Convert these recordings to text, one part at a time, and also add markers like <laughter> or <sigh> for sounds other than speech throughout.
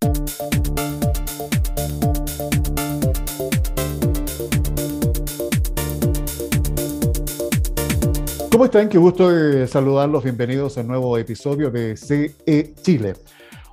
¿Cómo están? Qué gusto de saludarlos. Bienvenidos a un nuevo episodio de CE Chile.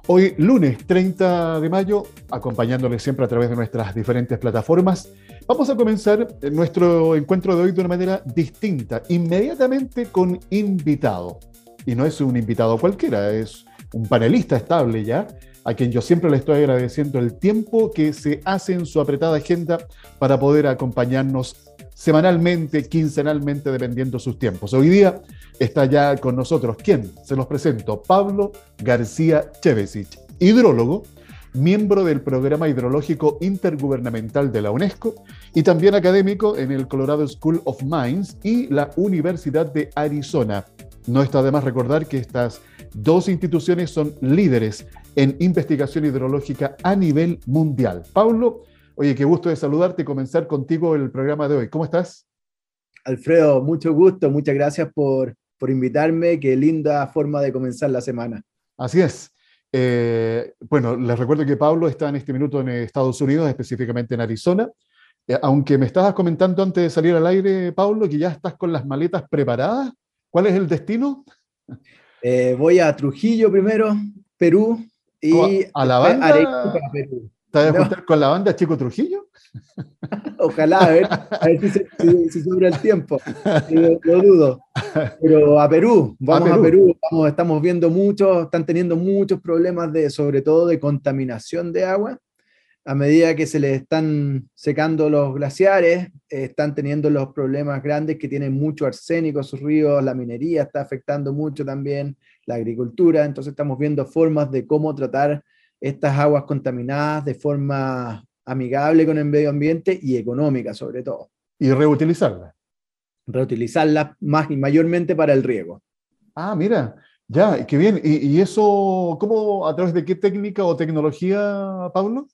Hoy, lunes 30 de mayo, acompañándoles siempre a través de nuestras diferentes plataformas, vamos a comenzar nuestro encuentro de hoy de una manera distinta, inmediatamente con invitado. Y no es un invitado cualquiera, es un panelista estable ya, a quien yo siempre le estoy agradeciendo el tiempo que se hace en su apretada agenda para poder acompañarnos semanalmente, quincenalmente, dependiendo sus tiempos. Hoy día está ya con nosotros, ¿quién? Se los presento, Pablo García Chevesic, hidrólogo, miembro del Programa Hidrológico Intergubernamental de la UNESCO y también académico en el Colorado School of Mines y la Universidad de Arizona. No está de más recordar que estas dos instituciones son líderes en investigación hidrológica a nivel mundial. Pablo, Oye, qué gusto de saludarte y comenzar contigo el programa de hoy. ¿Cómo estás? Alfredo, mucho gusto, muchas gracias por, por invitarme. Qué linda forma de comenzar la semana. Así es. Eh, bueno, les recuerdo que Pablo está en este minuto en Estados Unidos, específicamente en Arizona. Eh, aunque me estabas comentando antes de salir al aire, Pablo, que ya estás con las maletas preparadas. ¿Cuál es el destino? Eh, voy a Trujillo primero, Perú, y a la banda, Perú. ¿Te vas a con la banda Chico Trujillo? <laughs> Ojalá, a ver, a ver si, si, sobra el tiempo. Lo, dudo. Pero a Perú, vamos a Perú, estamos viendo muchos, están teniendo muchos problemas de, sobre todo de contaminación de agua. A medida que se les están secando los glaciares, están teniendo los problemas grandes que tienen mucho arsénico en sus ríos, la minería está afectando mucho también, la agricultura. Entonces estamos viendo formas de cómo tratar estas aguas contaminadas de forma amigable con el medio ambiente y económica sobre todo. Y reutilizarlas. Reutilizarlas más y mayormente para el riego. Ah, mira, ya, qué bien. ¿Y, eso, cómo, a través de qué técnica o tecnología, Pablo?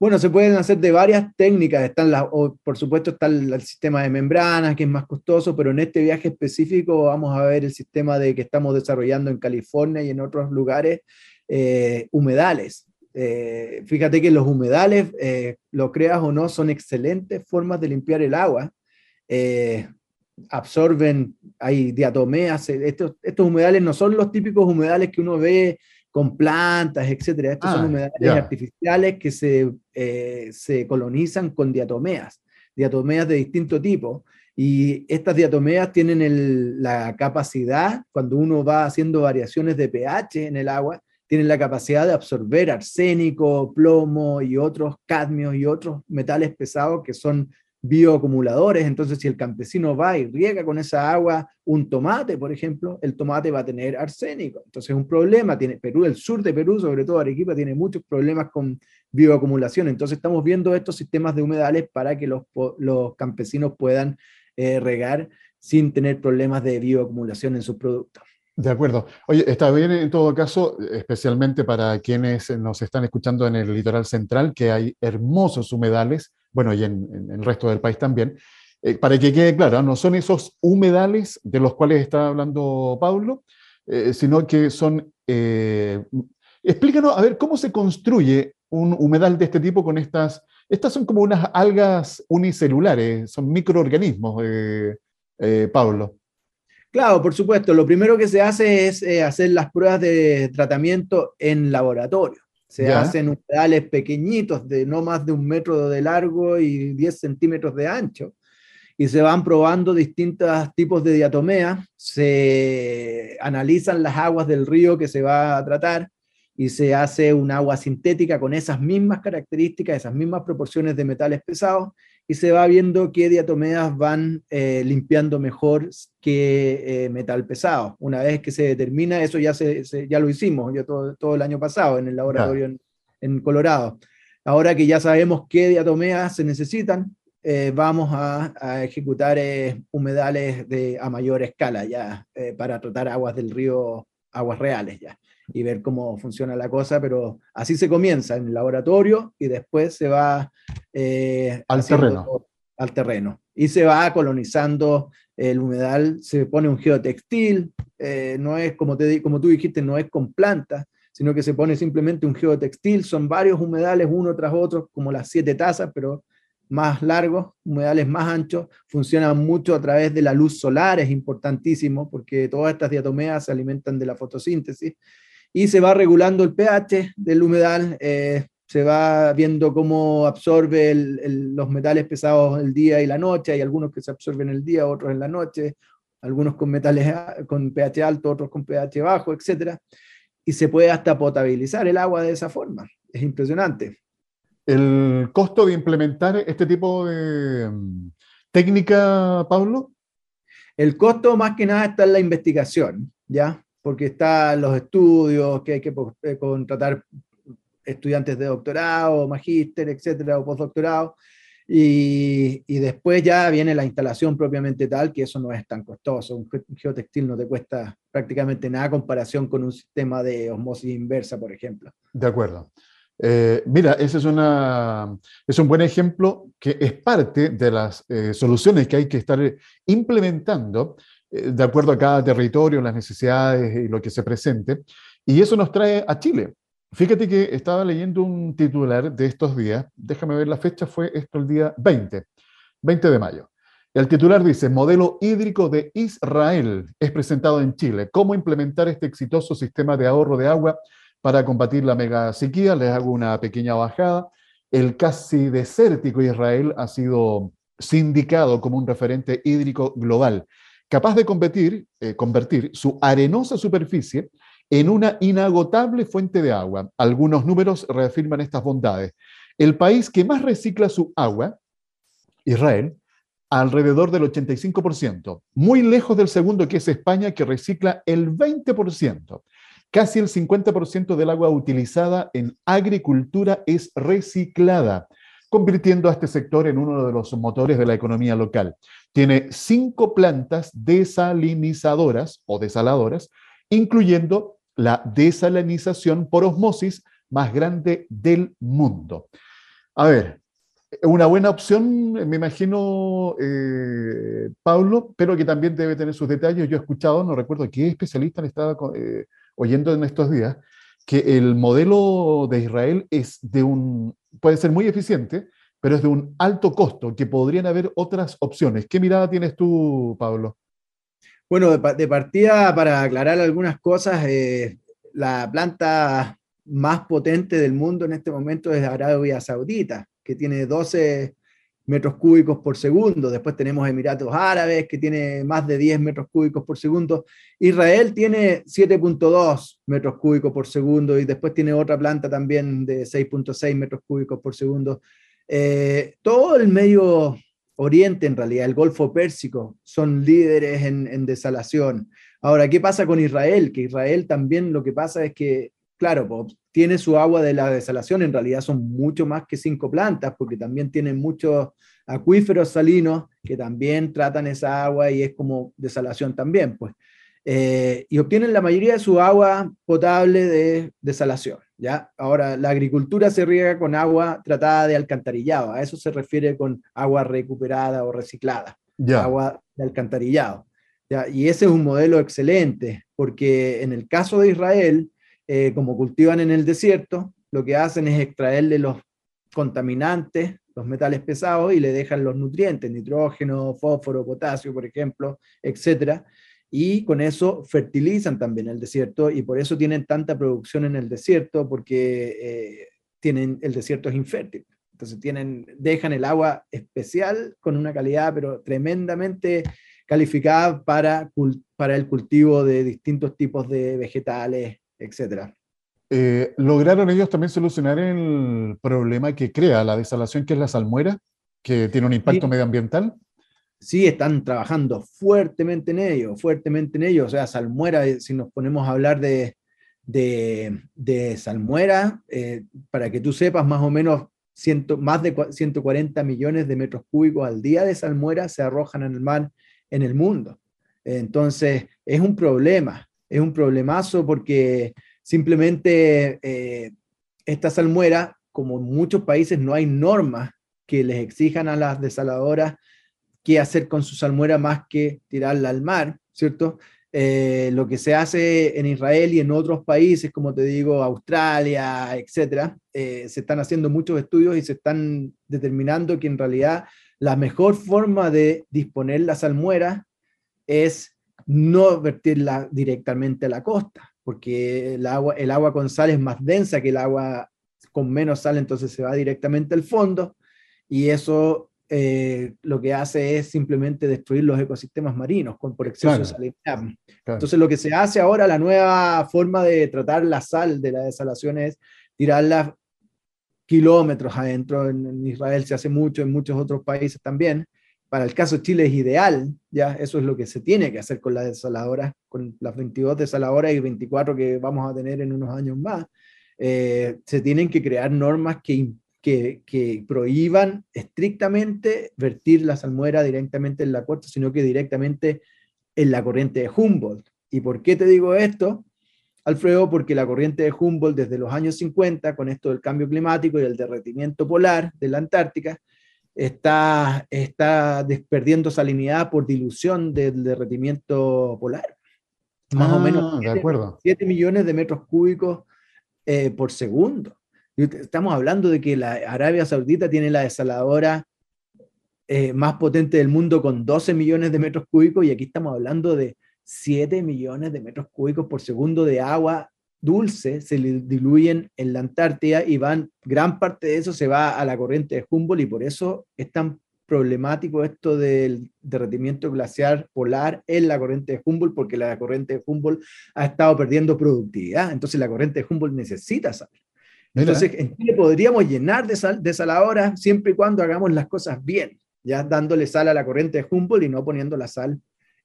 Bueno, se pueden hacer de varias técnicas. Están las, por supuesto está el, sistema de membranas, que es más costoso, pero en este viaje específico vamos a ver el sistema de que estamos desarrollando en California y en otros lugares, eh, humedales. Eh, fíjate que los humedales, eh, lo creas o no, son excelentes formas de limpiar el agua. absorben, hay diatomeas. Estos, estos humedales no son los típicos humedales que uno ve con plantas, etcétera. Estos son ah, humedales artificiales que se, se colonizan con diatomeas, diatomeas de distinto tipo. Y estas diatomeas tienen la capacidad, cuando uno va haciendo variaciones de pH en el agua, tienen la capacidad de absorber arsénico, plomo y otros cadmios y otros metales pesados que son bioacumuladores. Entonces, si el campesino va y riega con esa agua un tomate, por ejemplo, el tomate va a tener arsénico. Entonces, es un problema. Tiene Perú, el sur de Perú, sobre todo Arequipa, tiene muchos problemas con bioacumulación. Entonces, estamos viendo estos sistemas de humedales para que los, los campesinos puedan eh, regar sin tener problemas de bioacumulación en sus productos. De acuerdo. Oye, está bien en todo caso, especialmente para quienes nos están escuchando en el litoral central, que hay hermosos humedales, bueno, y en, el resto del país también. Eh, para que quede claro, no son esos humedales de los cuales está hablando Pablo, eh, sino que son... Eh, explícanos, a ver, ¿cómo se construye un humedal de este tipo con estas... Estas son como unas algas unicelulares, son microorganismos, Pablo. Claro, por supuesto. Lo primero que se hace es hacer las pruebas de tratamiento en laboratorio. Se hacen humedales pequeñitos de no más de un metro de largo y 10 centímetros de ancho. Y se van probando distintos tipos de diatomea. Se analizan las aguas del río que se va a tratar y se hace un agua sintética con esas mismas características, esas mismas proporciones de metales pesados y se va viendo qué diatomeas van eh, limpiando mejor que eh, metal pesado. Una vez que se determina, eso ya, se, ya lo hicimos yo todo, todo, el año pasado en el laboratorio en, Colorado. Ahora que ya sabemos qué diatomeas se necesitan, eh, vamos a, a ejecutar humedales de, a mayor escala ya para tratar aguas del río, aguas reales ya y ver cómo funciona la cosa, pero así se comienza en el laboratorio y después se va eh, al terreno. Al terreno. Y se va colonizando el humedal, se pone un geotextil, eh, no es como, te, como tú dijiste, no es con plantas, sino que se pone simplemente un geotextil, son varios humedales uno tras otro, como las siete tazas, pero más largos, humedales más anchos, funcionan mucho a través de la luz solar, es importantísimo porque todas estas diatomeas se alimentan de la fotosíntesis y se va regulando el pH del humedal, eh, se va viendo cómo absorbe los metales pesados el día y la noche, hay algunos que se absorben el día, otros en la noche, algunos con metales con pH alto, otros con pH bajo, etc. Y se puede hasta potabilizar el agua de esa forma, es impresionante. ¿El costo de implementar este tipo de mm, técnica, Pablo? El costo más que nada está en la investigación, ¿ya? Porque están los estudios, que hay que eh, contratar estudiantes de doctorado, magíster, etcétera, o postdoctorado. Y, y, después ya viene la instalación propiamente tal, que eso no es tan costoso. Un geotextil no te cuesta prácticamente nada comparación con un sistema de osmosis inversa, por ejemplo. De acuerdo. Eh, mira, ese es, una, es un buen ejemplo que es parte de las eh, soluciones que hay que estar implementando eh, de acuerdo a cada territorio, las necesidades y lo que se presente. Y eso nos trae a Chile. Fíjate que estaba leyendo un titular de estos días, déjame ver la fecha, fue esto el día 20, 20 de mayo. El titular dice, modelo hídrico de Israel es presentado en Chile. ¿Cómo implementar este exitoso sistema de ahorro de agua para combatir la mega sequía. Les hago una pequeña bajada. El casi desértico Israel ha sido sindicado como un referente hídrico global, capaz de convertir, eh, convertir su arenosa superficie en una inagotable fuente de agua. Algunos números reafirman estas bondades. El país que más recicla su agua, Israel, alrededor del 85%, muy lejos del segundo que es España, que recicla el 20%. Casi el 50% del agua utilizada en agricultura es reciclada, convirtiendo a este sector en uno de los motores de la economía local. Tiene cinco plantas desalinizadoras o desaladoras, incluyendo la desalinización por osmosis más grande del mundo. A ver, una buena opción, me imagino, eh, Pablo, pero que también debe tener sus detalles. Yo he escuchado, no recuerdo qué especialista le estaba eh, oyendo en estos días, que el modelo de Israel es de un, puede ser muy eficiente, pero es de un alto costo, que podrían haber otras opciones. ¿Qué mirada tienes tú, Pablo? Bueno, de, partida, para aclarar algunas cosas, eh, la planta más potente del mundo en este momento es Arabia Saudita, que tiene 12 metros cúbicos por segundo. Después tenemos Emiratos Árabes, que tiene más de 10 metros cúbicos por segundo. Israel tiene 7.2 metros cúbicos por segundo y después tiene otra planta también de 6.6 metros cúbicos por segundo. Eh, todo el medio oriente, en realidad, el Golfo Pérsico, son líderes en, desalación. Ahora, ¿qué pasa con Israel? Que Israel también lo que pasa es que claro, tiene su agua de la desalación, en realidad son mucho más que cinco plantas, porque también tienen muchos acuíferos salinos que también tratan esa agua y es como desalación también, pues. Eh, y obtienen la mayoría de su agua potable de desalación. ¿Ya? Ahora, la agricultura se riega con agua tratada de alcantarillado, a eso se refiere con agua recuperada o reciclada, agua de alcantarillado. ¿ya? Y ese es un modelo excelente, porque en el caso de Israel, eh, como cultivan en el desierto, lo que hacen es extraerle los contaminantes, los metales pesados, y le dejan los nutrientes, nitrógeno, fósforo, potasio, por ejemplo, etcétera, y con eso fertilizan también el desierto y por eso tienen tanta producción en el desierto porque eh, tienen, el desierto es infértil. Entonces tienen, dejan el agua especial con una calidad pero tremendamente calificada para, para el cultivo de distintos tipos de vegetales, etcétera. Eh, ¿Lograron ellos también solucionar el problema que crea la desalación, que es la salmuera, que tiene un impacto medioambiental? Sí, están trabajando fuertemente en ello, fuertemente en ello. O sea, salmuera, eh, si nos ponemos a hablar de, de, salmuera, eh, para que tú sepas más o menos, ciento, más de 140 millones de metros cúbicos al día de salmuera se arrojan en el mar en el mundo. Entonces, es un problema es un problemazo porque simplemente eh, esta salmuera, como en muchos países no hay normas que les exijan a las desaladoras qué hacer con su salmuera más que tirarla al mar, ¿cierto? eh, lo que se hace en Israel y en otros países, como te digo, Australia, etcétera, eh, se están haciendo muchos estudios y se están determinando que en realidad la mejor forma de disponer la salmuera es no vertirla directamente a la costa, porque el agua, el agua con sal es más densa que el agua con menos sal, entonces se va directamente al fondo y eso eh, lo que hace es simplemente destruir los ecosistemas marinos con, por exceso de salinidad. Entonces lo que se hace ahora, la nueva forma de tratar la sal de la desalación es tirarla kilómetros adentro. En, Israel se hace mucho, en muchos otros países también. Para el caso de Chile es ideal, ya eso es lo que se tiene que hacer con las desaladoras, con las 22 desaladoras y 24 que vamos a tener en unos años más. Eh, se tienen que crear normas que que, prohíban estrictamente vertir la salmuera directamente en la costa, sino que directamente en la corriente de Humboldt. ¿Y por qué te digo esto, Alfredo? Porque la corriente de Humboldt desde los años 50, con esto del cambio climático y el derretimiento polar de la Antártica, está, está perdiendo salinidad por dilución del derretimiento polar. Más o ah, menos 7, millones de metros cúbicos eh, por segundo. Estamos hablando de que la Arabia Saudita tiene la desaladora eh, más potente del mundo con 12 millones de metros cúbicos y aquí estamos hablando de 7 millones de metros cúbicos por segundo de agua dulce se diluyen en la Antártida y van, gran parte de eso se va a la corriente de Humboldt y por eso es tan problemático esto del derretimiento glaciar polar en la corriente de Humboldt, porque la corriente de Humboldt ha estado perdiendo productividad, entonces la corriente de Humboldt necesita sal. Entonces, en Chile podríamos llenar de, sal, de saladora siempre y cuando hagamos las cosas bien, ya dándole sal a la corriente de Humboldt y no poniendo la sal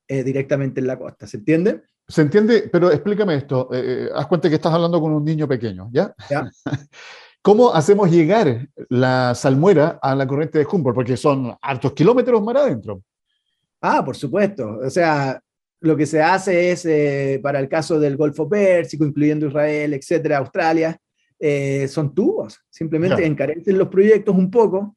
eh, directamente en la costa. ¿Se entiende? Se entiende, pero explícame esto. Eh, eh, haz cuenta que estás hablando con un niño pequeño, ¿ya? ¿Ya? <laughs> ¿Cómo hacemos llegar la salmuera a la corriente de Humboldt? Porque son hartos kilómetros más adentro. Ah, por supuesto. O sea, lo que se hace es, para el caso del Golfo Pérsico, incluyendo Israel, etcétera, Australia, eh, son tubos, simplemente encarecen los proyectos un poco,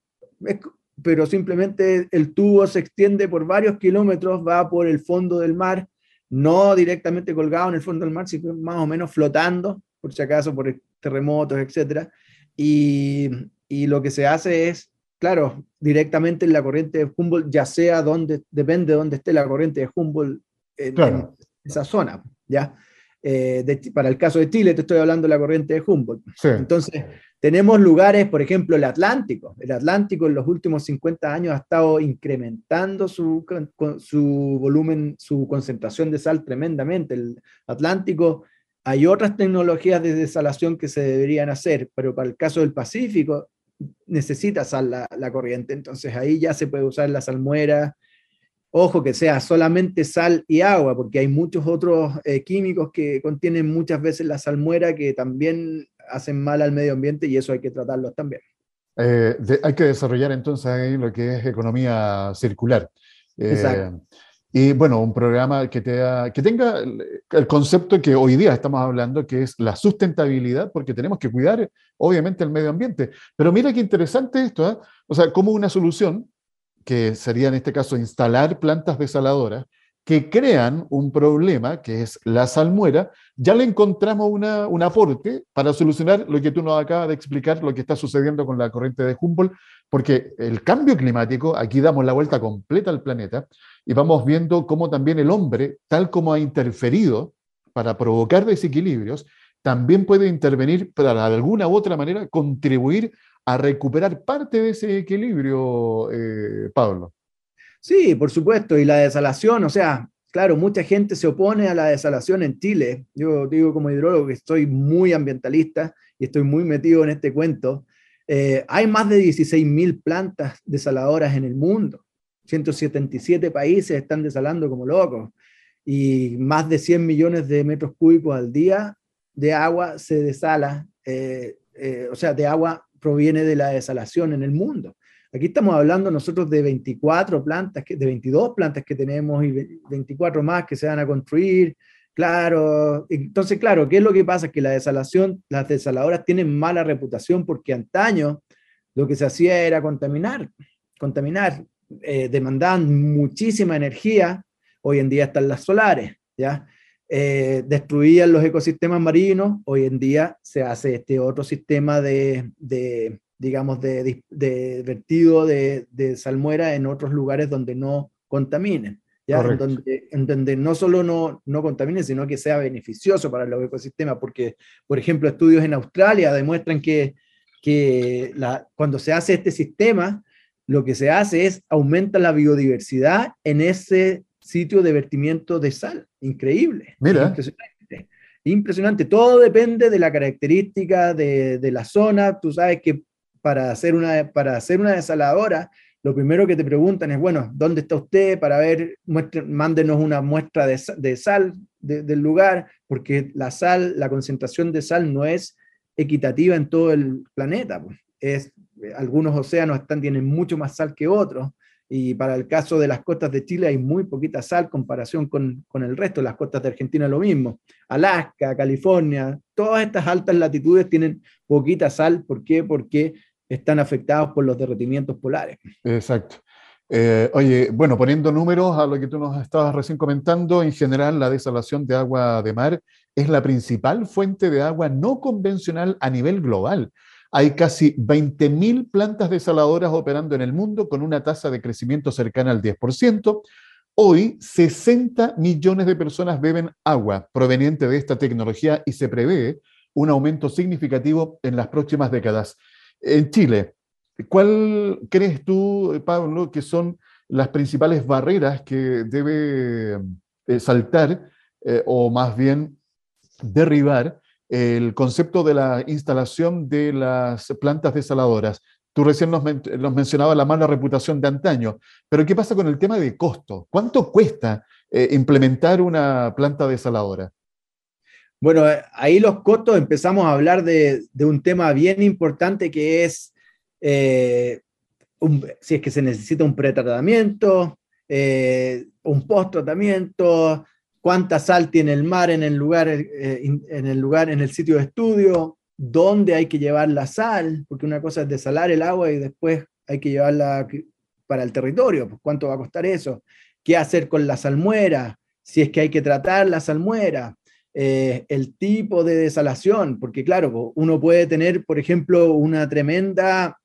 pero simplemente el tubo se extiende por varios kilómetros, va por el fondo del mar, no directamente colgado en el fondo del mar, sino más o menos flotando, por si acaso, por terremotos, etc. Y, y lo que se hace es, claro, directamente en la corriente de Humboldt, ya sea donde, depende de dónde esté la corriente de Humboldt en, en esa zona, ¿ya? Eh, para el caso de Chile, te estoy hablando de la corriente de Humboldt. Entonces, tenemos lugares, por ejemplo, el Atlántico. El Atlántico en los últimos 50 años ha estado incrementando su, su volumen, su concentración de sal tremendamente. El Atlántico, hay otras tecnologías de desalación que se deberían hacer, pero para el caso del Pacífico necesita sal la, la corriente. Entonces ahí ya se puede usar la salmuera, Ojo que sea solamente sal y agua, porque hay muchos otros eh, químicos que contienen muchas veces la salmuera que también hacen mal al medio ambiente y eso hay que tratarlos también. Eh, hay que desarrollar entonces ahí lo que es economía circular. Eh, Exacto. Y bueno, un programa que, te que tenga el concepto que hoy día estamos hablando, que es la sustentabilidad, porque tenemos que cuidar, obviamente, el medio ambiente. Pero mira qué interesante esto, o sea, como una solución que sería en este caso instalar plantas desaladoras, que crean un problema, que es la salmuera, ya le encontramos una, un aporte para solucionar lo que tú nos acabas de explicar, lo que está sucediendo con la corriente de Humboldt, porque el cambio climático, aquí damos la vuelta completa al planeta y vamos viendo cómo también el hombre, tal como ha interferido para provocar desequilibrios, también puede intervenir para de alguna u otra manera contribuir a recuperar parte de ese equilibrio, eh, Pablo. Sí, por supuesto, y la desalación, o sea, claro, mucha gente se opone a la desalación en Chile. Yo digo como hidrólogo que estoy muy ambientalista y estoy muy metido en este cuento. Eh, hay más de 16.000 plantas desaladoras en el mundo. 177 países están desalando como locos y más de 100 millones de metros cúbicos al día de agua se desala, eh, o sea, de agua proviene de la desalación en el mundo. Aquí estamos hablando nosotros de 24 plantas, de 22 plantas que tenemos y 24 más que se van a construir. Claro, entonces, claro, ¿qué es lo que pasa? Que la desalación, las desaladoras tienen mala reputación porque antaño lo que se hacía era contaminar, contaminar, eh, demandaban muchísima energía, hoy en día están las solares, ¿ya? Eh, destruían los ecosistemas marinos, hoy en día se hace este otro sistema de, de digamos, de, de vertido de, de, salmuera en otros lugares donde no contaminen, ¿ya? En donde, en donde, no solo no, no contamine, sino que sea beneficioso para los ecosistemas, porque, por ejemplo, estudios en Australia demuestran que, que la, cuando se hace este sistema, lo que se hace es aumenta la biodiversidad en ese sitio de vertimiento de sal. Increíble. Mira. Impresionante. Impresionante. Todo depende de la característica de, de, la zona. Tú sabes que para hacer, una, para hacer una desaladora, lo primero que te preguntan es, bueno, ¿dónde está usted? Para ver, muestre, mándenos una muestra de, de sal de, del lugar, porque la sal, la concentración de sal no es equitativa en todo el planeta. Es, algunos océanos están, tienen mucho más sal que otros. Y para el caso de las costas de Chile hay muy poquita sal comparación con, con el resto. Las costas de Argentina lo mismo. Alaska, California, todas estas altas latitudes tienen poquita sal. ¿Por qué? Porque están afectados por los derretimientos polares. Exacto. Eh, oye, bueno, poniendo números a lo que tú nos estabas recién comentando, en general la desalación de agua de mar es la principal fuente de agua no convencional a nivel global. Hay casi 20.000 plantas desaladoras operando en el mundo con una tasa de crecimiento cercana al 10%. Hoy, 60 millones de personas beben agua proveniente de esta tecnología y se prevé un aumento significativo en las próximas décadas. En Chile, ¿cuál crees tú, Pablo, que son las principales barreras que debe eh, saltar eh, o más bien derribar el concepto de la instalación de las plantas desaladoras. Tú recién nos, mencionabas la mala reputación de antaño, pero ¿qué pasa con el tema de costo? ¿Cuánto cuesta eh, implementar una planta desaladora? Bueno, eh, ahí los costos empezamos a hablar de, un tema bien importante que es eh, si es que se necesita un pretratamiento, un post-tratamiento, cuánta sal tiene el mar en el lugar, eh, en el lugar, en el sitio de estudio, dónde hay que llevar la sal, porque una cosa es desalar el agua y después hay que llevarla para el territorio, pues, cuánto va a costar eso, qué hacer con la salmuera, si es que hay que tratar la salmuera, eh, el tipo de desalación, porque claro, uno puede tener, por ejemplo, una tremenda,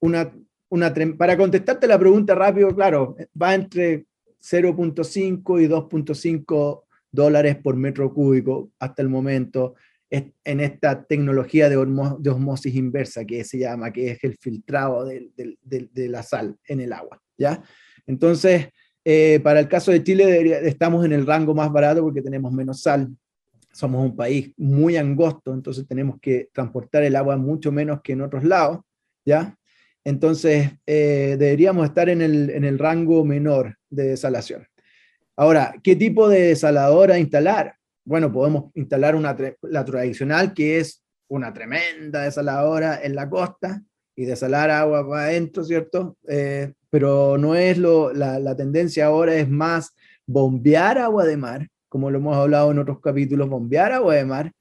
una, una, para contestarte la pregunta rápido, claro, va entre 0.5 y 2.5 dólares por metro cúbico hasta el momento en esta tecnología de, osmosis inversa que se llama, que es el filtrado de, de, de la sal en el agua. ¿ya? Entonces, eh, para el caso de Chile estamos en el rango más barato porque tenemos menos sal. Somos un país muy angosto, entonces tenemos que transportar el agua mucho menos que en otros lados. ¿ya? Entonces, eh, deberíamos estar en el, en el rango menor de desalación. Ahora, ¿qué tipo de desaladora instalar? Bueno, podemos instalar una, la tradicional, que es una tremenda desaladora en la costa y desalar agua para adentro, ¿cierto? Eh, pero no es lo, la, tendencia ahora es más bombear agua de mar, como lo hemos hablado en otros capítulos, bombear agua de mar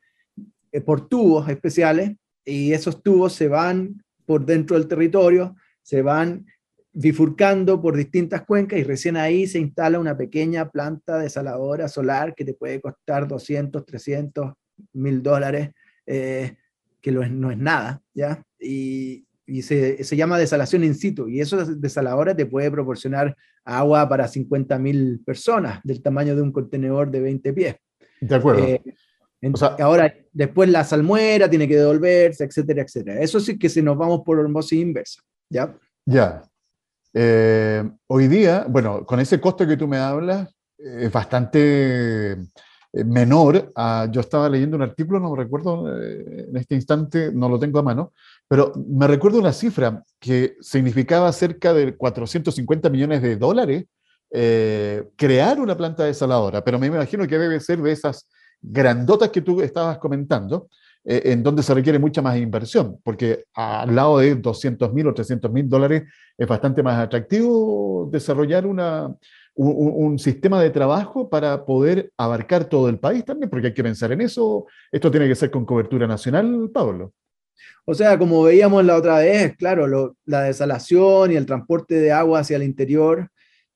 eh, por tubos especiales y esos tubos se van por dentro del territorio, se van bifurcando por distintas cuencas y recién ahí se instala una pequeña planta desaladora solar que te puede costar 200, 300, mil dólares, eh, que no es, no es, nada, ¿ya? Y, y se, se, llama desalación in situ, y eso desaladora te puede proporcionar agua para 50 mil personas del tamaño de un contenedor de 20 pies. De acuerdo. Eh, o sea, ahora, después la salmuera tiene que devolverse, etcétera, etcétera. Eso sí que si nos vamos por osmosis inversa, ¿ya? Ya. Eh, hoy día, bueno, con ese costo que tú me hablas, es bastante eh, menor. Yo estaba leyendo un artículo, no me recuerdo eh, en este instante, no lo tengo a mano, pero me recuerdo una cifra que significaba cerca de 450 millones de dólares eh, crear una planta desaladora, pero me imagino que debe ser de esas grandotas que tú estabas comentando, eh, en donde se requiere mucha más inversión, porque al lado de 200 mil o 300 mil dólares es bastante más atractivo desarrollar una, un, sistema de trabajo para poder abarcar todo el país también, porque hay que pensar en eso. Esto tiene que ser con cobertura nacional, Pablo. O sea, como veíamos la otra vez, claro, la desalación y el transporte de agua hacia el interior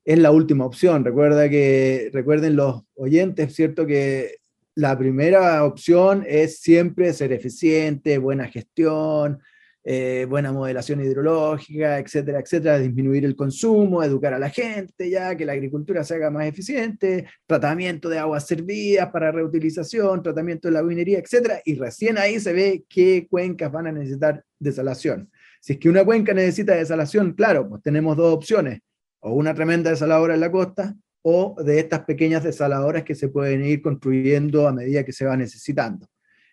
es la última opción. Recuerda que, recuerden los oyentes, ¿cierto? Que la primera opción es siempre ser eficiente, buena gestión, eh, buena modelación hidrológica, etcétera, etcétera, disminuir el consumo, educar a la gente ya, que la agricultura se haga más eficiente, tratamiento de aguas servidas para reutilización, tratamiento de la minería, etcétera, y recién ahí se ve qué cuencas van a necesitar desalación. Si es que una cuenca necesita desalación, claro, pues tenemos dos opciones, o una tremenda desaladora en la costa, o de estas pequeñas desaladoras que se pueden ir construyendo a medida que se va necesitando.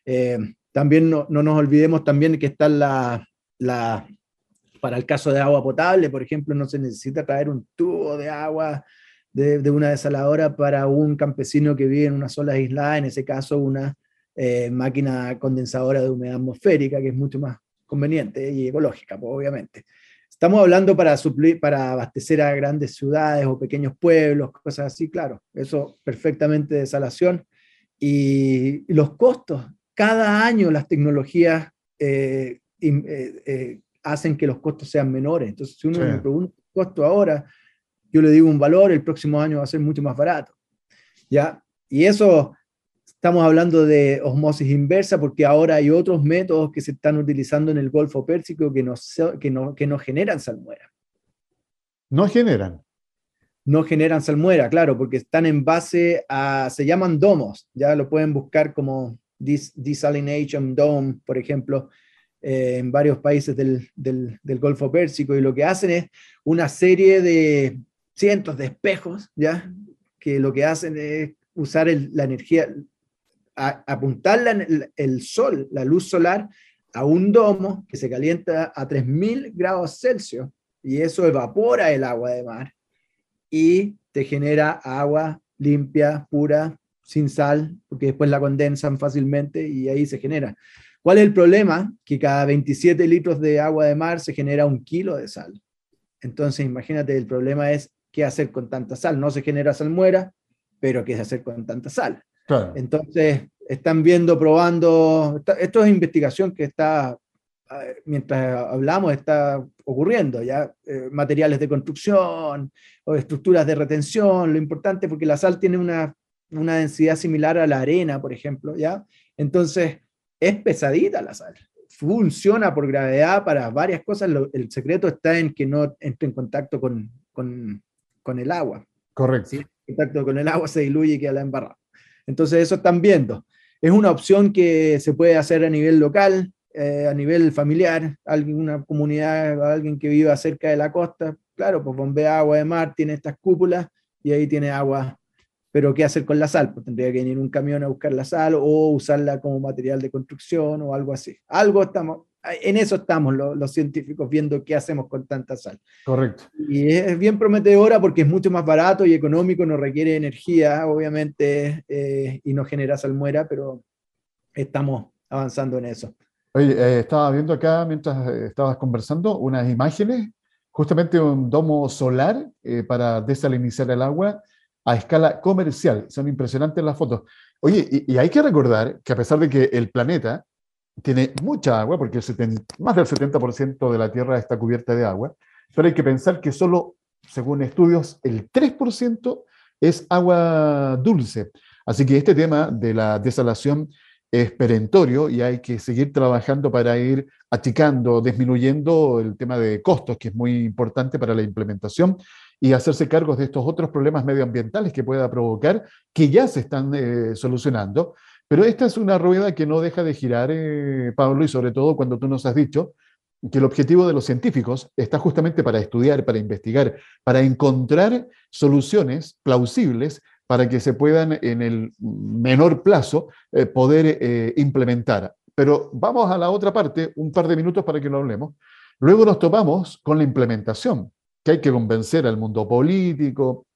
Eh, también no, nos olvidemos también que está la, la, para el caso de agua potable, por ejemplo, no se necesita traer un tubo de agua de, una desaladora para un campesino que vive en una sola isla, en ese caso una eh, máquina condensadora de humedad atmosférica, que es mucho más conveniente y ecológica, pues, obviamente. Estamos hablando para, suplir, para abastecer a grandes ciudades o pequeños pueblos, cosas así, claro, eso perfectamente desalación. y los costos cada año las tecnologías eh, eh, eh, hacen que los costos sean menores. Entonces, si uno me pregunta un costo ahora, yo le digo un valor, el próximo año va a ser mucho más barato. ¿ya? Y eso estamos hablando de osmosis inversa porque ahora hay otros métodos que se están utilizando en el Golfo Pérsico que no, que no, que no generan salmuera. No generan. No generan salmuera, claro, porque están en base a, se llaman domos, ya lo pueden buscar como Desalination Dome, por ejemplo, eh, en varios países del, del, Golfo Pérsico, y lo que hacen es una serie de cientos de espejos, ¿ya? que lo que hacen es usar la energía, apuntar el, sol, la luz solar, a un domo que se calienta a 3000 grados Celsius, y eso evapora el agua de mar y te genera agua limpia, pura, sin sal, porque después la condensan fácilmente y ahí se genera. ¿Cuál es el problema? Que cada 27 litros de agua de mar se genera un kilo de sal. Entonces, imagínate, el problema es qué hacer con tanta sal. No se genera salmuera, pero qué hacer con tanta sal. Entonces, están viendo, probando, esto es investigación que está, mientras hablamos, está ocurriendo, ya eh, materiales de construcción o estructuras de retención, lo importante porque la sal tiene una una densidad similar a la arena, por ejemplo, ¿ya? Entonces, es pesadita la sal. Funciona por gravedad para varias cosas. el secreto está en que no entre en contacto con, con, el agua. Correcto. En contacto con el agua se diluye y queda la embarrada. Entonces, eso están viendo. Es una opción que se puede hacer a nivel local, eh, a nivel familiar, alguien, una comunidad, alguien que viva cerca de la costa, claro, pues bombea agua de mar, tiene estas cúpulas y ahí tiene agua pero ¿qué hacer con la sal? Pues tendría que venir un camión a buscar la sal o usarla como material de construcción o algo así. Algo estamos, en eso estamos los, científicos viendo qué hacemos con tanta sal. Correcto. Y es bien prometedora porque es mucho más barato y económico, no requiere energía, obviamente, eh, y no genera salmuera, pero estamos avanzando en eso. Oye, eh, estaba viendo acá mientras eh, estabas conversando unas imágenes, justamente un domo solar para desalinizar el agua a escala comercial. Son impresionantes las fotos. Oye, y, hay que recordar que a pesar de que el planeta tiene mucha agua, porque más del 70% de la Tierra está cubierta de agua, pero hay que pensar que solo, según estudios, el 3% es agua dulce. Así que este tema de la desalación es perentorio y hay que seguir trabajando para ir achicando, disminuyendo el tema de costos, que es muy importante para la implementación y hacerse cargo de estos otros problemas medioambientales que pueda provocar, que ya se están eh, solucionando. Pero esta es una rueda que no deja de girar, eh, Pablo, y sobre todo cuando tú nos has dicho que el objetivo de los científicos está justamente para estudiar, para investigar, para encontrar soluciones plausibles para que se puedan en el menor plazo eh, poder implementar. Pero vamos a la otra parte, un par de minutos para que lo hablemos. Luego nos topamos con la implementación que hay que convencer al mundo político,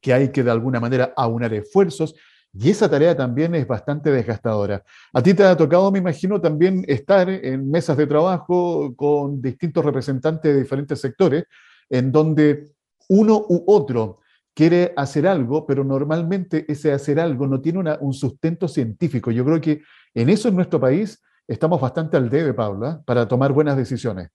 que hay que de alguna manera aunar esfuerzos, y esa tarea también es bastante desgastadora. A ti te ha tocado, me imagino, también estar en mesas de trabajo con distintos representantes de diferentes sectores, en donde uno u otro quiere hacer algo, pero normalmente ese hacer algo no tiene un sustento científico. Yo creo que en eso en nuestro país estamos bastante al debe, Paula, para tomar buenas decisiones.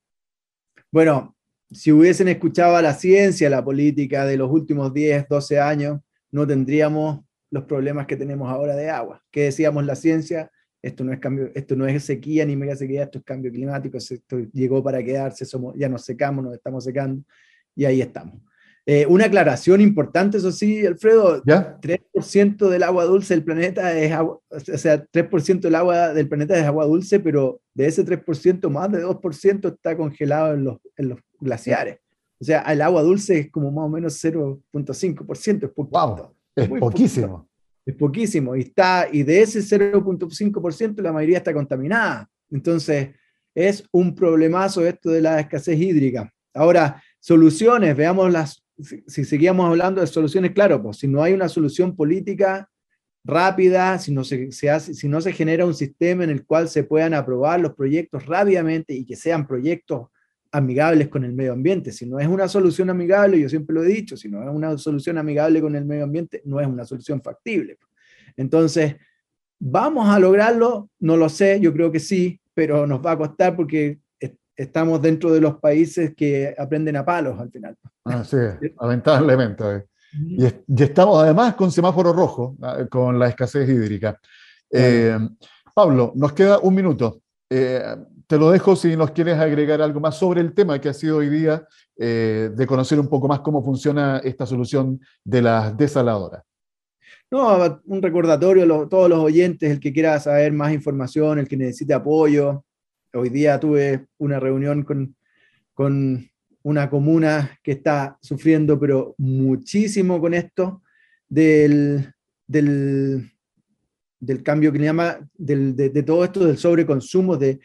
Bueno, si hubiesen escuchado la ciencia, la política de los últimos 10, 12 años, no tendríamos los problemas que tenemos ahora de agua. ¿Qué decíamos la ciencia? Esto no es cambio, esto no es sequía ni mega sequía, esto es cambio climático, esto llegó para quedarse, somos, ya nos secamos, nos estamos secando, y ahí estamos. Eh, una aclaración importante, eso sí, Alfredo, ¿Ya? 3% del agua dulce del planeta es agua, o sea, 3% del agua del planeta es agua dulce, pero de ese 3%, más de 2% está congelado en los, en los glaciares. O sea, el agua dulce es como más o menos 0.5%, es poquito. Es, poquísimo. Es poquísimo. Y, está, y de ese 0.5%, la mayoría está contaminada. Entonces, es un problemazo esto de la escasez hídrica. Ahora, soluciones, veamos las si, seguíamos hablando de soluciones, claro, pues si no hay una solución política rápida, si no se, hace, si no se genera un sistema en el cual se puedan aprobar los proyectos rápidamente y que sean proyectos amigables con el medio ambiente. Si no es una solución amigable, yo siempre lo he dicho, si no es una solución amigable con el medio ambiente, no es una solución factible. Entonces, ¿vamos a lograrlo? No lo sé, yo creo que sí, pero nos va a costar porque estamos dentro de los países que aprenden a palos al final. Ah, sí, <laughs> lamentablemente. Y, y, estamos además con semáforo rojo, ah, con la escasez hídrica. Eh, Pablo, nos queda un minuto. Eh, te lo dejo si nos quieres agregar algo más sobre el tema que ha sido hoy día, de conocer un poco más cómo funciona esta solución de las desaladoras. No, un recordatorio a todos los oyentes, el que quiera saber más información, el que necesite apoyo, hoy día tuve una reunión con, con una comuna que está sufriendo, pero muchísimo con esto del, del, del cambio que le llama, del, de, todo esto del sobreconsumo de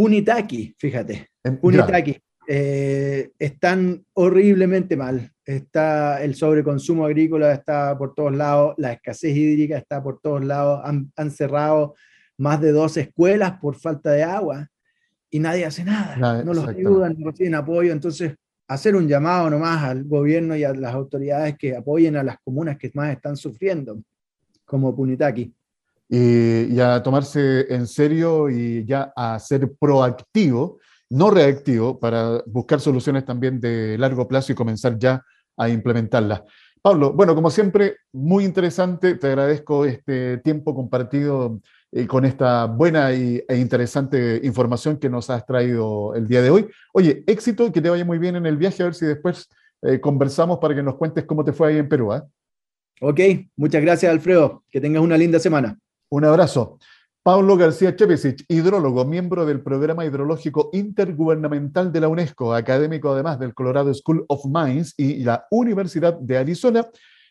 Punitaki, fíjate. Punitaki. Eh, están horriblemente mal. Está el sobreconsumo agrícola está por todos lados, la escasez hídrica está por todos lados, han, han cerrado más de dos escuelas por falta de agua y nadie hace nada, no los ayudan, no tienen apoyo. Entonces, hacer un llamado nomás al gobierno y a las autoridades que apoyen a las comunas que más están sufriendo, como Punitaki. Y, y a tomarse en serio y ya a ser proactivo, no reactivo, para buscar soluciones también de largo plazo y comenzar ya a implementarlas. Pablo, bueno, como siempre, muy interesante, te agradezco este tiempo compartido y con esta buena y, e interesante información que nos has traído el día de hoy. Oye, éxito que te vaya muy bien en el viaje, a ver si después eh, conversamos para que nos cuentes cómo te fue ahí en Perú. ¿eh? Ok, muchas gracias Alfredo, que tengas una linda semana. Un abrazo. Pablo García Chevesic, hidrólogo, miembro del Programa Hidrológico Intergubernamental de la UNESCO, académico además del Colorado School of Mines y la Universidad de Arizona,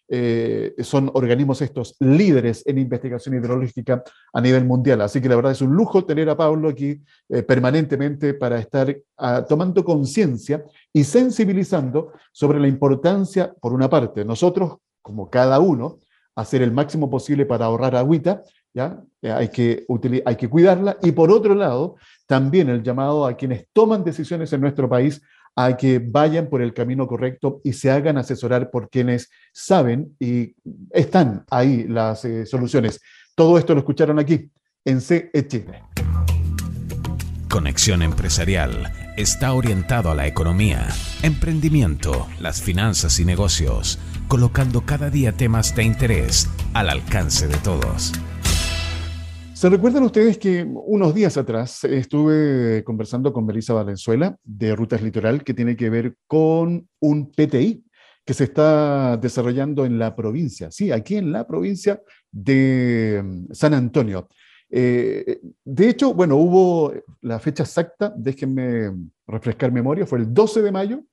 eh, son organismos estos líderes en investigación hidrológica a nivel mundial. Así que la verdad es un lujo tener a Pablo aquí eh, permanentemente para estar ah, tomando conciencia y sensibilizando sobre la importancia, por una parte, nosotros, como cada uno, hacer el máximo posible para ahorrar agüita, Eh, hay, que hay que cuidarla, y por otro lado, también el llamado a quienes toman decisiones en nuestro país a que vayan por el camino correcto y se hagan asesorar por quienes saben y están ahí las eh, soluciones. Todo esto lo escucharon aquí en CE Chile. Conexión Empresarial está orientado a la economía, emprendimiento, las finanzas y negocios, colocando cada día temas de interés al alcance de todos. ¿Se recuerdan ustedes que unos días atrás estuve conversando con Melissa Valenzuela de Rutas Litoral que tiene que ver con un PTI que se está desarrollando en la provincia, sí, aquí en la provincia de mm, San Antonio. Eh, de hecho, bueno, hubo la fecha exacta, déjenme refrescar memoria, fue el 12 de mayo,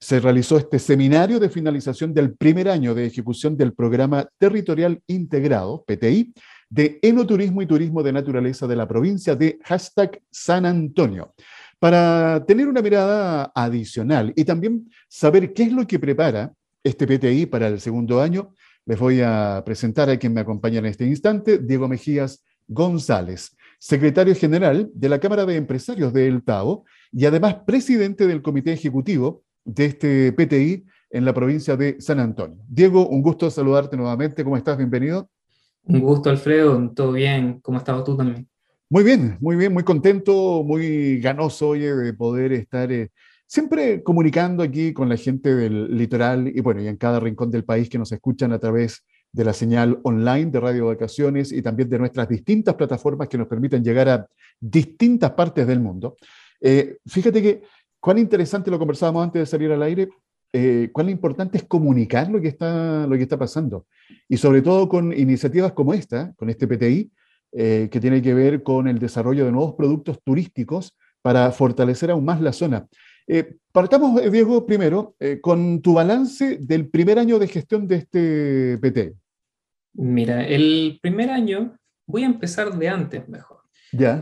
se realizó este seminario de finalización del primer año de ejecución del programa territorial integrado, PTI, de enoturismo y turismo de naturaleza de la provincia de hashtag San Antonio, para tener una mirada adicional y también saber qué es lo que prepara este PTI para el segundo año. Les voy a presentar a quien me acompaña en este instante, Diego Mejías González, secretario general de la Cámara de Empresarios de El Tao y además presidente del comité ejecutivo de este PTI en la provincia de San Antonio. Diego, un gusto saludarte nuevamente. ¿Cómo estás? Bienvenido. Un gusto, Alfredo. ¿Todo bien? ¿Cómo estás tú también? Muy bien, muy bien, muy contento, muy ganoso, oye, de poder estar eh, siempre comunicando aquí con la gente del litoral y bueno, y en cada rincón del país que nos escuchan a través de la señal online de Radio Vacaciones y también de nuestras distintas plataformas que nos permiten llegar a distintas partes del mundo. Eh, fíjate que cuán interesante lo conversábamos antes de salir al aire, eh, cuán importante es comunicar lo que, está, lo que está pasando. Y sobre todo con iniciativas como esta, con este PTI, eh, que tiene que ver con el desarrollo de nuevos productos turísticos para fortalecer aún más la zona. Eh, partamos, Diego, primero con tu balance del primer año de gestión de este PTI. Mira, el primer año, voy a empezar de antes mejor.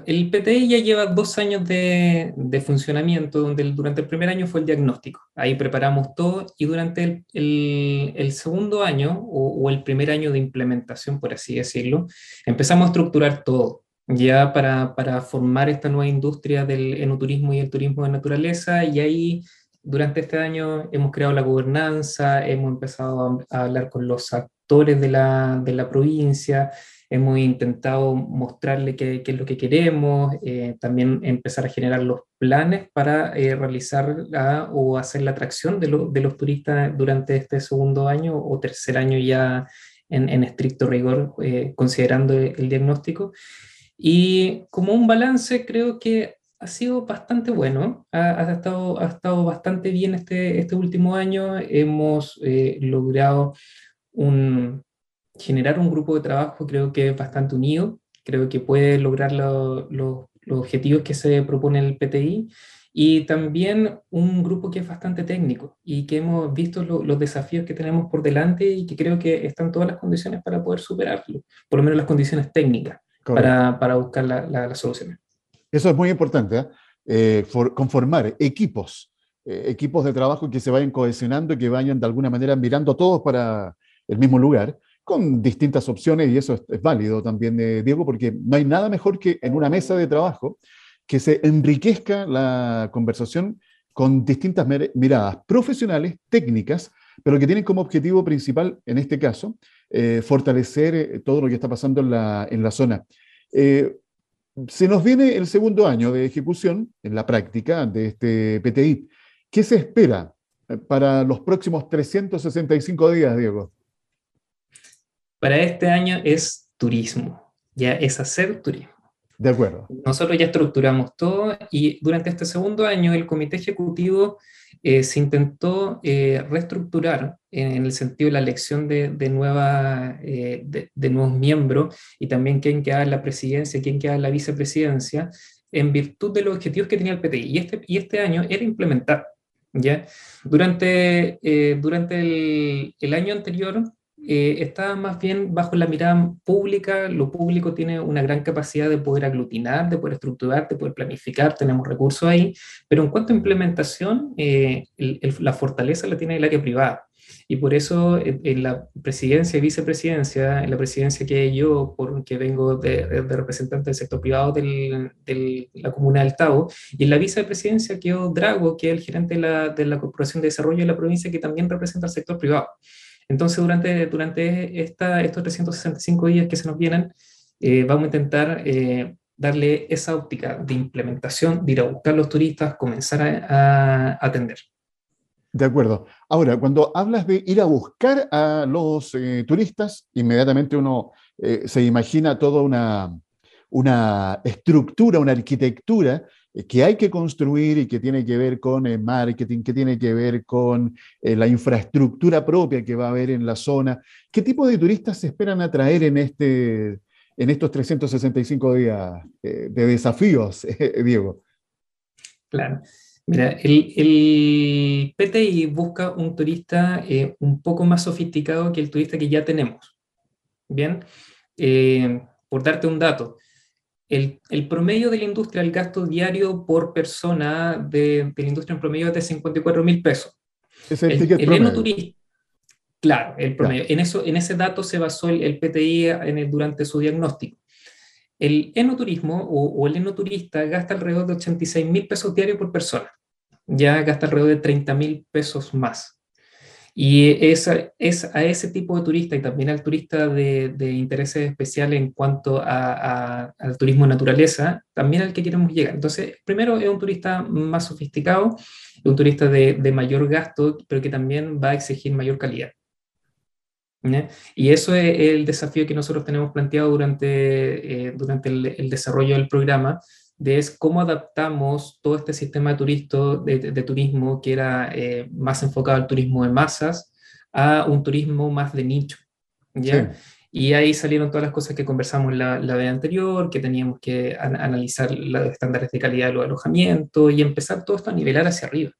El PTI ya lleva dos años de, funcionamiento, donde durante el primer año fue el diagnóstico. Ahí preparamos todo y durante el, segundo año o, el primer año de implementación, por así decirlo, empezamos a estructurar todo ya para, formar esta nueva industria del enoturismo y el turismo de naturaleza y ahí durante este año hemos creado la gobernanza, hemos empezado a, hablar con los actores de la, de la provincia, hemos intentado mostrarle qué, es lo que queremos, eh, también empezar a generar los planes para eh, realizar o hacer la atracción de, los turistas durante este segundo año o tercer año ya en, estricto rigor, eh, considerando el diagnóstico. Y como un balance, creo que ha sido bastante bueno, ha, estado, ha estado bastante bien este, este último año, hemos logrado un, generar un grupo de trabajo creo que es bastante unido, creo que puede lograr los objetivos que se propone el PTI y también un grupo que es bastante técnico y que hemos visto los desafíos que tenemos por delante y que creo que están todas las condiciones para poder superarlo, por lo menos las condiciones técnicas para, para, buscar la, la, solución. Eso es muy importante, ¿eh? eh conformar equipos, eh, equipos de trabajo que se vayan cohesionando y que vayan de alguna manera mirando todos para el mismo lugar con distintas opciones y eso es, válido también, eh, Diego, porque no hay nada mejor que en una mesa de trabajo que se enriquezca la conversación con distintas miradas profesionales, técnicas, pero que tienen como objetivo principal, en este caso, eh, fortalecer eh, todo lo que está pasando en la, en la zona. se nos viene el segundo año de ejecución en la práctica de este PTI. ¿Qué se espera para los próximos 365 días, Diego? Para este año es turismo, ya es hacer turismo. De acuerdo. Nosotros ya estructuramos todo y durante este segundo año el comité ejecutivo eh, se intentó eh, reestructurar en, el sentido de la elección de, de, nueva, eh, de, nuevos miembros y también quién queda en la presidencia, quién queda en la vicepresidencia, en virtud de los objetivos que tenía el PTI. Y este, y este año era implementar. ¿ya? Durante, durante el, el año anterior eh, está más bien bajo la mirada pública. Lo público tiene una gran capacidad de poder aglutinar, de poder estructurar, de poder planificar, tenemos recursos ahí, pero en cuanto a implementación, eh, la fortaleza la tiene el área privada. Y por eso en la presidencia y vicepresidencia, en la presidencia que yo, porque vengo de, representante del sector privado de la comuna del Tavo, y en la vicepresidencia quedó Drago, que es el gerente de la, de la Corporación de Desarrollo de la provincia, que también representa al sector privado. Entonces, durante, durante esta, estos 365 días que se nos vienen, eh, vamos a intentar eh, darle esa óptica de implementación, de ir a buscar los turistas, comenzar a, atender. De acuerdo. Ahora, cuando hablas de ir a buscar a los eh, turistas, inmediatamente uno se imagina toda una, una estructura, una arquitectura que hay que construir y que tiene que ver con el marketing, que tiene que ver con eh, la infraestructura propia que va a haber en la zona. ¿Qué tipo de turistas se esperan atraer en, este, en estos 365 días eh, de desafíos, <laughs> Diego? Claro. Mira, el, el PTI busca un turista un poco más sofisticado que el turista que ya tenemos. Bien, por darte un dato, el, promedio de la industria, el gasto diario por persona de, la industria en promedio es de 54 mil pesos. Es el, el, el enoturista. Claro, el promedio. En, eso, en ese dato se basó el, PTI en durante su diagnóstico. El enoturismo o, o el enoturista gasta alrededor de 86 mil pesos diarios por persona. Ya gasta alrededor de 30 mil pesos más. Y es, a ese tipo de turista y también al turista de, de intereses especiales en cuanto al turismo naturaleza, también al que queremos llegar. Entonces, primero es un turista más sofisticado, un turista de, mayor gasto, pero que también va a exigir mayor calidad. Y eso es el desafío que nosotros tenemos planteado durante, eh, durante el, desarrollo del programa, de es cómo adaptamos todo este sistema de, de, turismo que era eh, más enfocado al turismo de masas a un turismo más de nicho. ¿ya? Y ahí salieron todas las cosas que conversamos la, la vez anterior, que teníamos que analizar los estándares de calidad de los alojamientos y empezar todo esto a nivelar hacia arriba.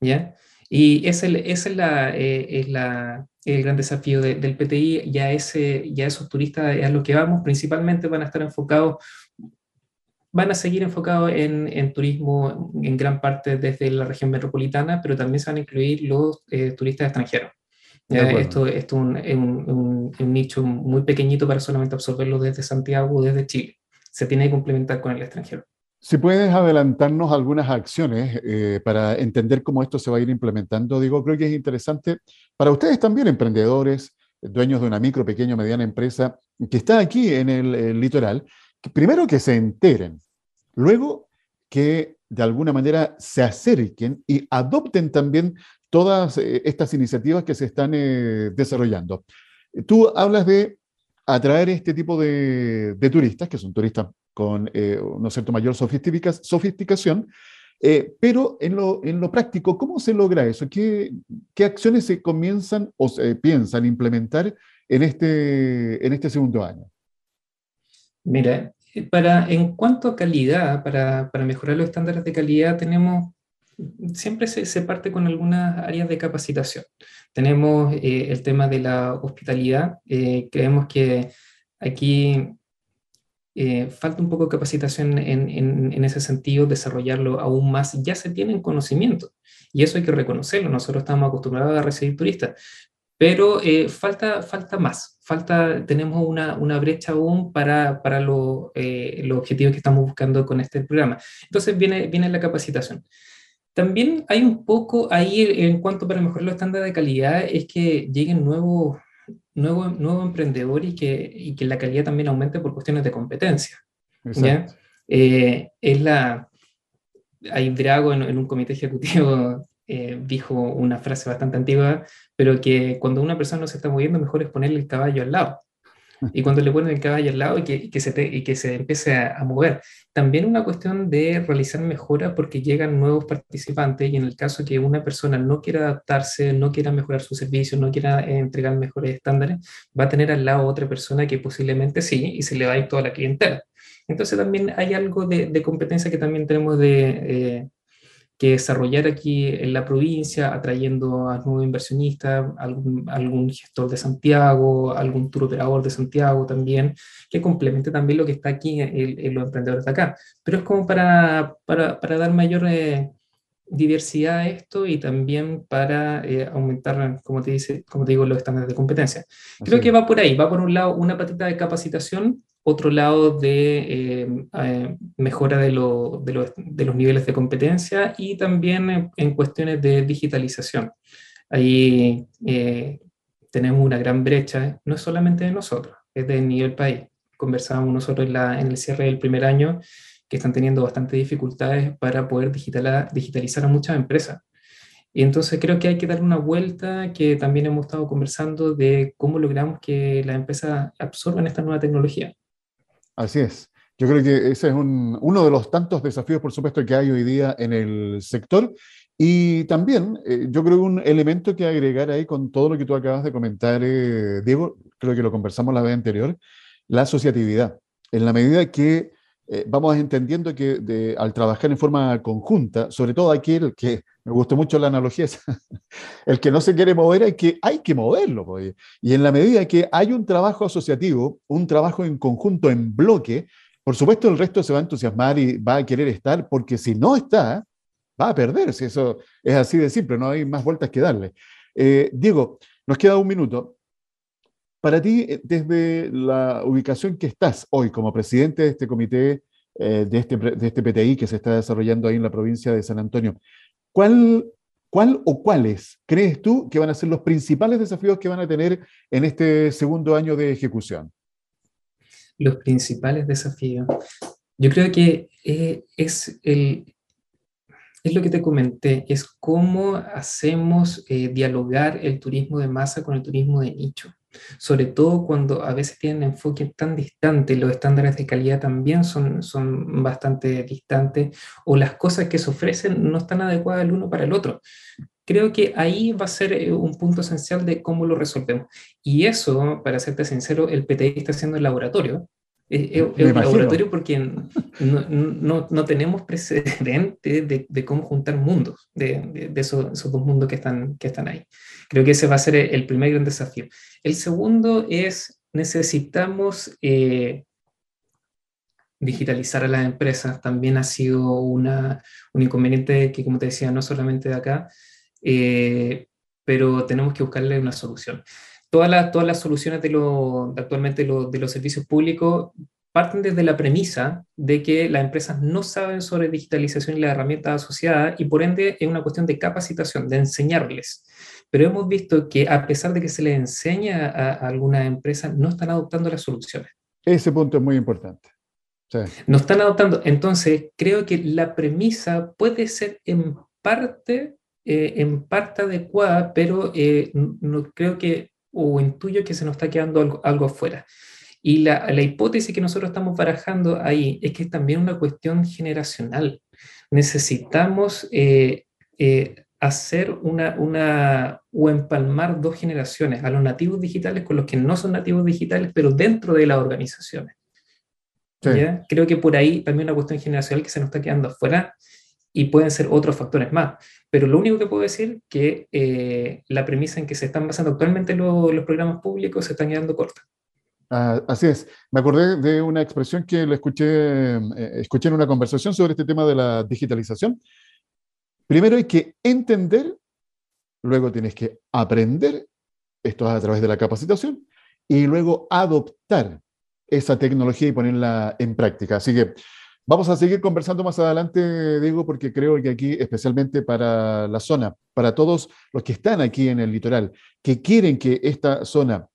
¿ya? Y ese, es, la, eh, es la, el gran desafío del PTI. Ya, ese, ya esos turistas a los que vamos principalmente van a estar enfocados van a seguir enfocados en, en, turismo en gran parte desde la región metropolitana, pero también se van a incluir los eh, turistas extranjeros. esto, esto un, es un, un, nicho muy pequeñito para solamente absorberlo desde Santiago o desde Chile. Se tiene que complementar con el extranjero. Si puedes adelantarnos algunas acciones eh, para entender cómo esto se va a ir implementando, digo, creo que es interesante para ustedes también, emprendedores, dueños de una micro, pequeña, mediana empresa que está aquí en el, el litoral primero que se enteren, luego que de alguna manera se acerquen y adopten también todas eh, estas iniciativas que se están eh, desarrollando. Tú hablas de atraer este tipo de, turistas, que son turistas con eh, una cierta mayor sofisticación, pero en lo, práctico, ¿cómo se logra eso? ¿Qué, ¿Qué, acciones se comienzan o se piensan implementar en este, en este segundo año? Mira, eh, para, en cuanto a calidad, para, para mejorar los estándares de calidad, tenemos, siempre se, parte con algunas áreas de capacitación. Tenemos eh, el tema de la hospitalidad, eh, creemos que aquí falta un poco de capacitación en, en, en, ese sentido, desarrollarlo aún más. Ya se tienen conocimientos y eso hay que reconocerlo. Nosotros estamos acostumbrados a recibir turistas, pero falta, falta más falta, tenemos una, una brecha aún para, para eh, los objetivos que estamos buscando con este programa. Entonces viene, viene la capacitación. También hay un poco ahí en cuanto para mejorar los estándares de calidad, es que lleguen nuevos nuevo, nuevo emprendedores y que, y que la calidad también aumente por cuestiones de competencia. ¿ya? Eh, es la, hay Drago en, en un comité ejecutivo eh, dijo una frase bastante antigua, pero que cuando una persona no se está moviendo, mejor es ponerle el caballo al lado. <laughs> Y cuando le ponen el caballo al lado y que, que se, y que se empiece a, mover. También una cuestión de realizar mejoras porque llegan nuevos participantes y en el caso que una persona no quiera adaptarse, no quiera mejorar su servicio, no quiera eh, entregar mejores estándares, va a tener al lado otra persona que posiblemente sí y se le va a ir toda la clientela. Entonces también hay algo de, de competencia que también tenemos de, eh, que desarrollar aquí en la provincia, atrayendo a nuevos inversionistas, algún, algún gestor de Santiago, algún tour operador de Santiago también, que complemente también lo que está aquí en, los emprendedores de acá. Pero es como para, para, para dar mayor eh, diversidad a esto y también para eh, aumentar, como te, dice, como te digo, los estándares de competencia. Creo que va por ahí, va por un lado una patita de capacitación otro lado de eh, eh, mejora de, de, los niveles de competencia y también en, cuestiones de digitalización. Ahí eh, tenemos una gran brecha, no es solamente de nosotros, es de nivel país. Conversábamos nosotros en, la, en el cierre del primer año que están teniendo bastantes dificultades para poder digitalizar a muchas empresas. Y entonces creo que hay que dar una vuelta, que también hemos estado conversando de cómo logramos que las empresas absorban esta nueva tecnología. Así es. Yo creo que ese es uno de los tantos desafíos, por supuesto, que hay hoy día en el sector. Y también, eh, yo creo un elemento que agregar ahí con todo lo que tú acabas de comentar, eh, Diego, creo que lo conversamos la vez anterior, la asociatividad. En la medida que eh, vamos entendiendo que al trabajar en forma conjunta, sobre todo aquel que, me gustó mucho la analogía, <laughs> el que no se quiere mover, hay que, hay que moverlo. Pues. Y en la medida que hay un trabajo asociativo, un trabajo en conjunto, en bloque, por supuesto el resto se va a entusiasmar y va a querer estar, porque si no está, va a perderse. Eso es así de simple, no hay más vueltas que darle. Eh, Diego, nos queda un minuto. Para ti, eh, desde la ubicación que estás hoy como presidente de este comité, eh, de, este, de este PTI que se está desarrollando ahí en la provincia de San Antonio, ¿cuál ¿Cuál o cuáles crees tú que van a ser los principales desafíos que van a tener en este segundo año de ejecución? Los principales desafíos. Yo creo que eh, es, el, es lo que te comenté, es cómo hacemos dialogar el turismo de masa con el turismo de nicho sobre todo cuando a veces tienen enfoque tan distante, los estándares de calidad también son, son bastante distantes o las cosas que se ofrecen no están adecuadas el uno para el otro. Creo que ahí va a ser eh, un punto esencial de cómo lo resolvemos. Y eso, para serte sincero, el PTI está haciendo el laboratorio, es, un laboratorio porque no, no, no tenemos precedente de, de, cómo juntar mundos, de, de esos, esos, dos mundos que están, que están ahí. Creo que ese va a ser el primer gran desafío. El segundo es, necesitamos eh, digitalizar a las empresas. También ha sido una, un inconveniente que, como te decía, no solamente de acá, eh, pero tenemos que buscarle una solución todas las, todas las soluciones de, lo, actualmente de los servicios públicos parten desde la premisa de que las empresas no saben sobre digitalización y las herramientas asociadas y por ende es una cuestión de capacitación, de enseñarles. Pero hemos visto que a pesar de que se les enseña a, algunas empresas, no están adoptando las soluciones. Ese punto es muy importante. No están adoptando. Entonces, creo que la premisa puede ser en parte, eh, en parte adecuada, pero eh, no, creo que o intuyo que se nos está quedando algo, algo afuera. Y la, la, hipótesis que nosotros estamos barajando ahí es que es también una cuestión generacional. Necesitamos eh, eh, hacer una, una, o empalmar dos generaciones, a los nativos digitales con los que no son nativos digitales, pero dentro de las organizaciones. Creo que por ahí también una cuestión generacional que se nos está quedando afuera y pueden ser otros factores más. Pero lo único que puedo decir es que eh, la premisa en que se están basando actualmente los, programas públicos se están quedando corta. Ah, así es. Me acordé de una expresión que le escuché, eh, escuché en una conversación sobre este tema de la digitalización. Primero hay que entender, luego tienes que aprender, esto a través de la capacitación, y luego adoptar esa tecnología y ponerla en práctica. Así que Vamos a seguir conversando más adelante, Diego, porque creo que aquí, especialmente para la zona, para todos los que están aquí en el litoral, que quieren que esta zona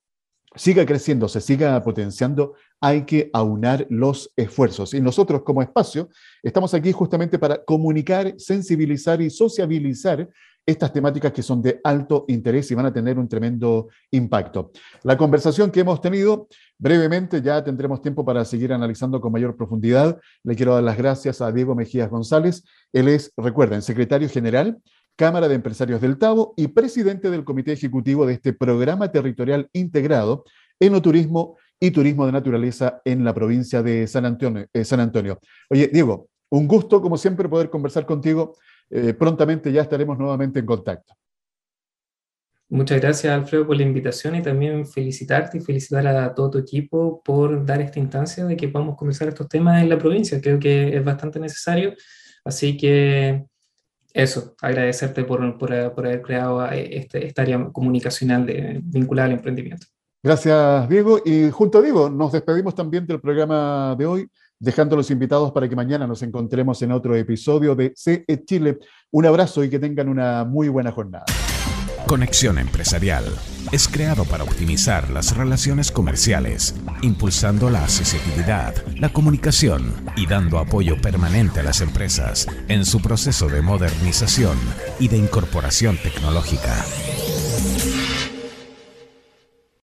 siga creciendo, se siga potenciando, hay que aunar los esfuerzos. Y nosotros como espacio estamos aquí justamente para comunicar, sensibilizar y sociabilizar estas temáticas que son de alto interés y van a tener un tremendo impacto. La conversación que hemos tenido brevemente, ya tendremos tiempo para seguir analizando con mayor profundidad. Le quiero dar las gracias a Diego Mejías González. Él es, recuerden, secretario general, Cámara de Empresarios del Tavo y presidente del Comité Ejecutivo de este programa territorial integrado Enoturismo y Turismo de Naturaleza en la provincia de San Antonio. Eh, San Antonio. Oye, Diego, un gusto, como siempre, poder conversar contigo eh, prontamente ya estaremos nuevamente en contacto. Muchas gracias, Alfredo, por la invitación y también felicitarte y felicitar a todo tu equipo por dar esta instancia de que podamos conversar estos temas en la provincia. Creo que es bastante necesario. Así que eso, agradecerte por, por, haber creado eh, este, esta área comunicacional de, vinculada al emprendimiento. Gracias, Diego. Y junto a Diego, nos despedimos también del programa de hoy dejando los invitados para que mañana nos encontremos en otro episodio de CE Chile. Un abrazo y que tengan una muy buena jornada. Conexión Empresarial es creado para optimizar las relaciones comerciales, impulsando la accesibilidad, la comunicación y dando apoyo permanente a las empresas en su proceso de modernización y de incorporación tecnológica.